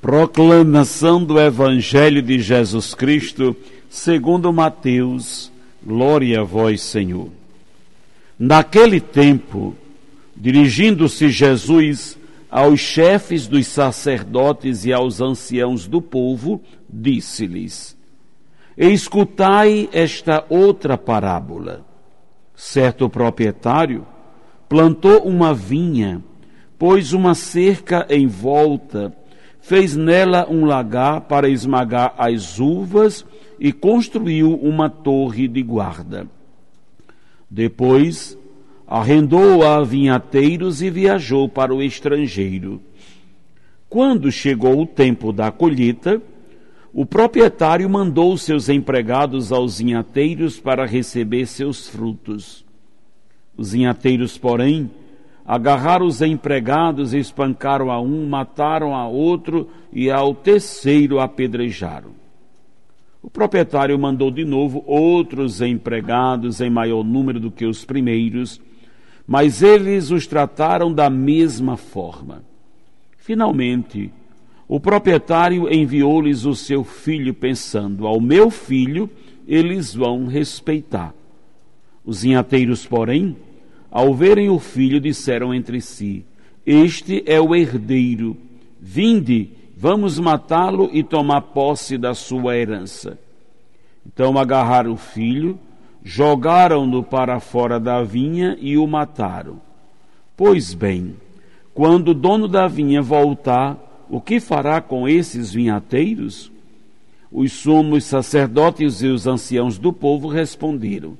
Proclamação do Evangelho de Jesus Cristo, segundo Mateus, glória a vós, Senhor. Naquele tempo, dirigindo-se Jesus aos chefes dos sacerdotes e aos anciãos do povo, disse-lhes: Escutai esta outra parábola. Certo proprietário plantou uma vinha, pôs uma cerca em volta, fez nela um lagar para esmagar as uvas e construiu uma torre de guarda. Depois, arrendou a vinhateiros e viajou para o estrangeiro. Quando chegou o tempo da colheita, o proprietário mandou seus empregados aos vinhateiros para receber seus frutos. Os vinhateiros, porém, agarraram os empregados, espancaram a um, mataram a outro e ao terceiro apedrejaram. O proprietário mandou de novo outros empregados em maior número do que os primeiros, mas eles os trataram da mesma forma. Finalmente, o proprietário enviou-lhes o seu filho, pensando: Ao meu filho eles vão respeitar. Os vinhateiros, porém, ao verem o filho, disseram entre si: Este é o herdeiro. Vinde, vamos matá-lo e tomar posse da sua herança. Então agarraram o filho, jogaram-no para fora da vinha e o mataram. Pois bem, quando o dono da vinha voltar, o que fará com esses vinhateiros? Os sumos sacerdotes e os anciãos do povo responderam: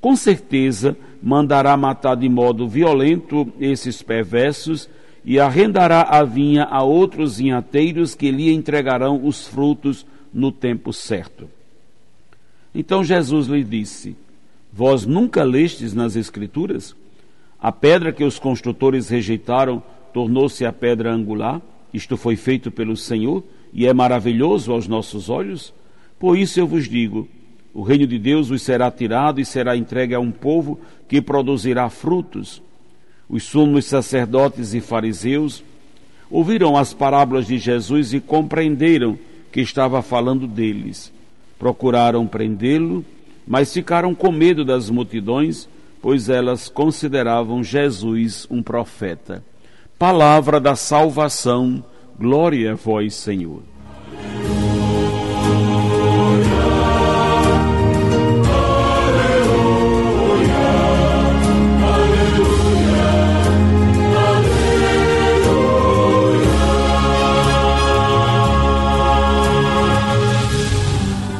Com certeza mandará matar de modo violento esses perversos e arrendará a vinha a outros vinhateiros que lhe entregarão os frutos no tempo certo. Então Jesus lhe disse: Vós nunca lestes nas Escrituras? A pedra que os construtores rejeitaram tornou-se a pedra angular? Isto foi feito pelo Senhor e é maravilhoso aos nossos olhos? Por isso eu vos digo: o reino de Deus vos será tirado e será entregue a um povo que produzirá frutos. Os sumos sacerdotes e fariseus ouviram as parábolas de Jesus e compreenderam que estava falando deles. Procuraram prendê-lo, mas ficaram com medo das multidões, pois elas consideravam Jesus um profeta. Palavra da salvação, glória a vós, Senhor.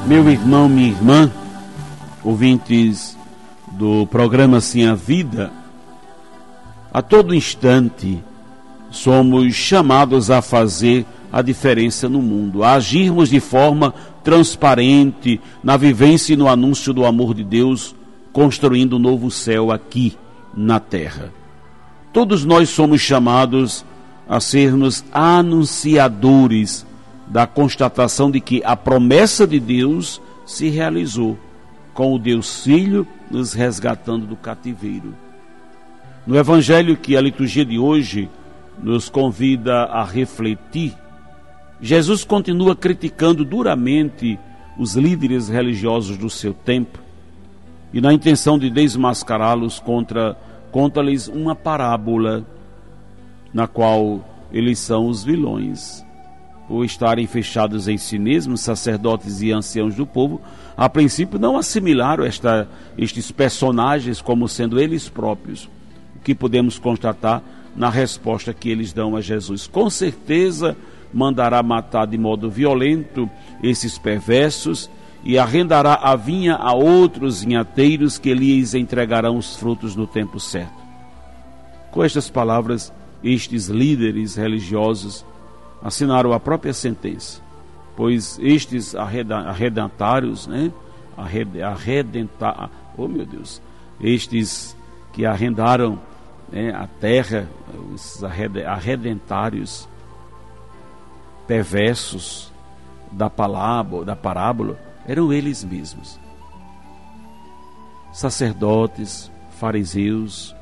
Meu irmão, minha irmã, ouvintes do programa Sim a Vida, a todo instante somos chamados a fazer a diferença no mundo, a agirmos de forma transparente na vivência e no anúncio do amor de Deus, construindo um novo céu aqui na terra. Todos nós somos chamados a sermos anunciadores da constatação de que a promessa de Deus se realizou com o Deus Filho nos resgatando do cativeiro. No evangelho que a liturgia de hoje nos convida a refletir, Jesus continua criticando duramente os líderes religiosos do seu tempo e, na intenção de desmascará-los, conta-lhes uma parábola na qual eles são os vilões. Por estarem fechados em si mesmos, sacerdotes e anciãos do povo, a princípio não assimilaram esta, estes personagens como sendo eles próprios. O que podemos constatar na resposta que eles dão a Jesus. Com certeza mandará matar de modo violento esses perversos e arrendará a vinha a outros vinhateiros que lhes entregarão os frutos no tempo certo. Com estas palavras, estes líderes religiosos assinaram a própria sentença. pois estes arredentários, né? Arredentar, oh meu Deus, estes que arrendaram né, a terra, os arredentários perversos da parábola, da parábola, eram eles mesmos. Sacerdotes, fariseus,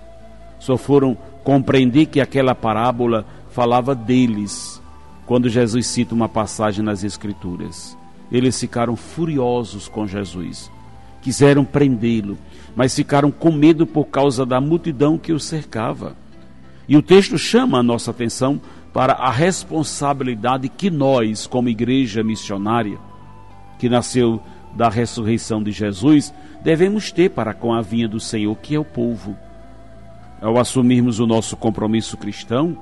só foram compreender que aquela parábola falava deles quando Jesus cita uma passagem nas Escrituras. Eles ficaram furiosos com Jesus, quiseram prendê-lo, mas ficaram com medo por causa da multidão que o cercava. E o texto chama a nossa atenção para a responsabilidade que nós, como igreja missionária, que nasceu da ressurreição de Jesus, devemos ter para com a vinha do Senhor, que é o povo. Ao assumirmos o nosso compromisso cristão,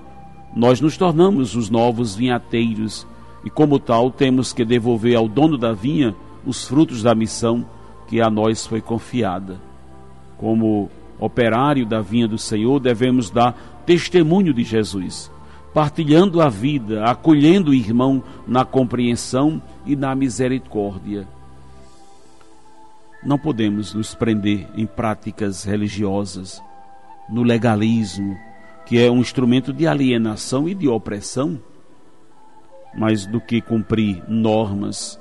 nós nos tornamos os novos vinhateiros e, como tal, temos que devolver ao dono da vinha os frutos da missão que a nós foi confiada. Como operário da vinha do Senhor, devemos dar testemunho de Jesus, partilhando a vida, acolhendo o irmão na compreensão e na misericórdia. Não podemos nos prender em práticas religiosas, no legalismo, que é um instrumento de alienação e de opressão, mais do que cumprir normas,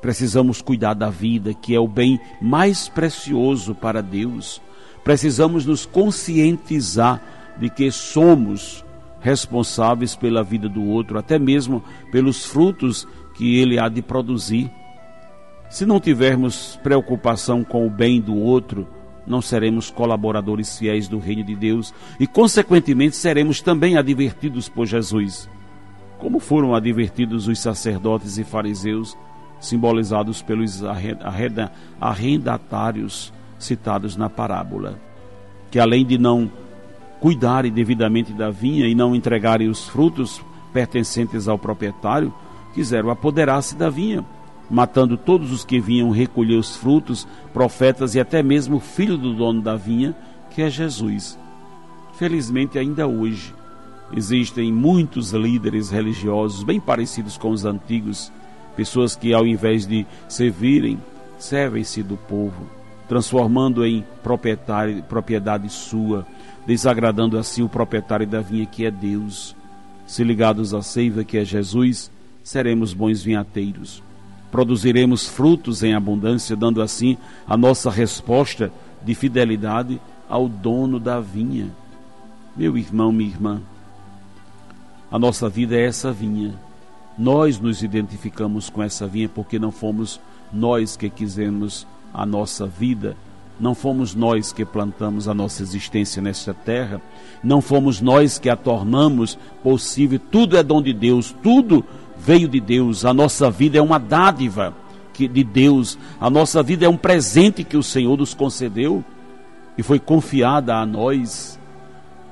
precisamos cuidar da vida, que é o bem mais precioso para Deus. Precisamos nos conscientizar de que somos responsáveis pela vida do outro, até mesmo pelos frutos que ele há de produzir. Se não tivermos preocupação com o bem do outro, não seremos colaboradores fiéis do reino de Deus e, consequentemente, seremos também advertidos por Jesus. Como foram advertidos os sacerdotes e fariseus, simbolizados pelos arrendatários citados na parábola, que além de não cuidarem devidamente da vinha e não entregarem os frutos pertencentes ao proprietário, quiseram apoderar-se da vinha matando todos os que vinham recolher os frutos, profetas e até mesmo o filho do dono da vinha, que é Jesus. Felizmente, ainda hoje, existem muitos líderes religiosos bem parecidos com os antigos, pessoas que, ao invés de servirem, servem-se do povo, transformando em propriedade sua, desagradando assim o proprietário da vinha que é Deus. Se ligados à seiva que é Jesus, seremos bons vinhateiros produziremos frutos em abundância, dando assim a nossa resposta de fidelidade ao dono da vinha. Meu irmão, minha irmã, a nossa vida é essa vinha. Nós nos identificamos com essa vinha porque não fomos nós que quisemos a nossa vida, não fomos nós que plantamos a nossa existência nesta terra, não fomos nós que a tornamos possível. Tudo é dom de Deus, tudo veio de Deus, a nossa vida é uma dádiva de Deus, a nossa vida é um presente que o Senhor nos concedeu e foi confiada a nós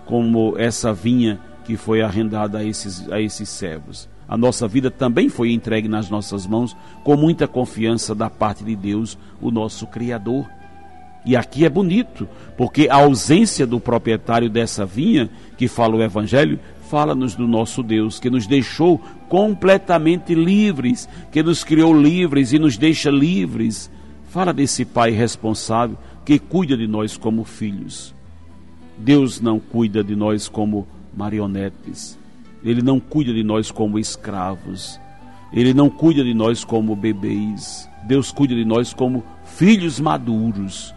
como essa vinha que foi arrendada a esses, a esses servos. A nossa vida também foi entregue nas nossas mãos com muita confiança da parte de Deus, o nosso Criador. E aqui é bonito, porque a ausência do proprietário dessa vinha, que fala o Evangelho, fala-nos do nosso Deus, que nos deixou completamente livres, que nos criou livres e nos deixa livres. Fala desse Pai responsável que cuida de nós como filhos. Deus não cuida de nós como marionetes. Ele não cuida de nós como escravos. Ele não cuida de nós como bebês. Deus cuida de nós como filhos maduros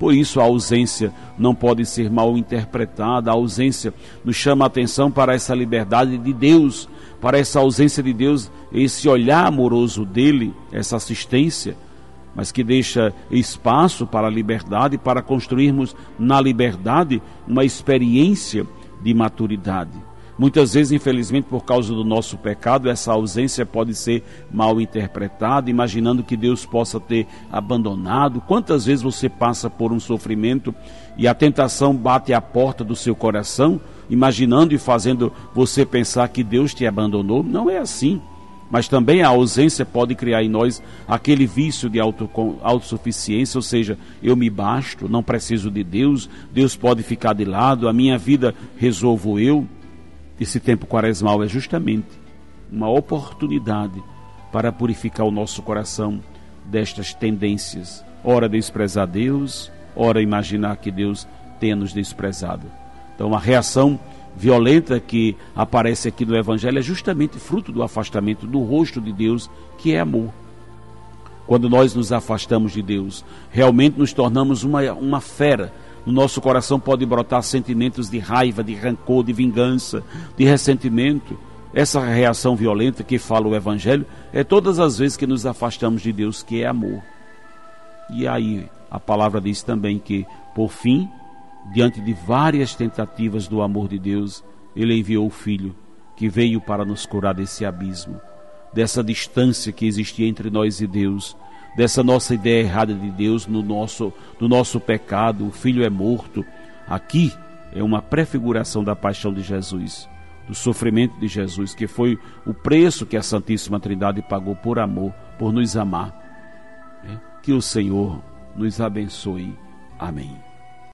por isso a ausência não pode ser mal interpretada, a ausência nos chama a atenção para essa liberdade de Deus, para essa ausência de Deus, esse olhar amoroso dele, essa assistência, mas que deixa espaço para a liberdade, para construirmos na liberdade uma experiência de maturidade. Muitas vezes, infelizmente, por causa do nosso pecado, essa ausência pode ser mal interpretada, imaginando que Deus possa ter abandonado. Quantas vezes você passa por um sofrimento e a tentação bate à porta do seu coração, imaginando e fazendo você pensar que Deus te abandonou? Não é assim. Mas também a ausência pode criar em nós aquele vício de autossuficiência, ou seja, eu me basto, não preciso de Deus, Deus pode ficar de lado, a minha vida resolvo eu. Esse tempo quaresmal é justamente uma oportunidade para purificar o nosso coração destas tendências. Ora desprezar Deus, ora imaginar que Deus tenha nos desprezado. Então a reação violenta que aparece aqui no Evangelho é justamente fruto do afastamento do rosto de Deus, que é amor. Quando nós nos afastamos de Deus, realmente nos tornamos uma, uma fera. No nosso coração pode brotar sentimentos de raiva, de rancor, de vingança, de ressentimento. Essa reação violenta que fala o Evangelho é todas as vezes que nos afastamos de Deus, que é amor. E aí a palavra diz também que, por fim, diante de várias tentativas do amor de Deus, ele enviou o Filho, que veio para nos curar desse abismo, dessa distância que existia entre nós e Deus, dessa nossa ideia errada de Deus no nosso, no nosso pecado. O Filho é morto. Aqui é uma prefiguração da paixão de Jesus, do sofrimento de Jesus, que foi o preço que a Santíssima Trindade pagou por amor, por nos amar. É, que o Senhor nos abençoe. Amém.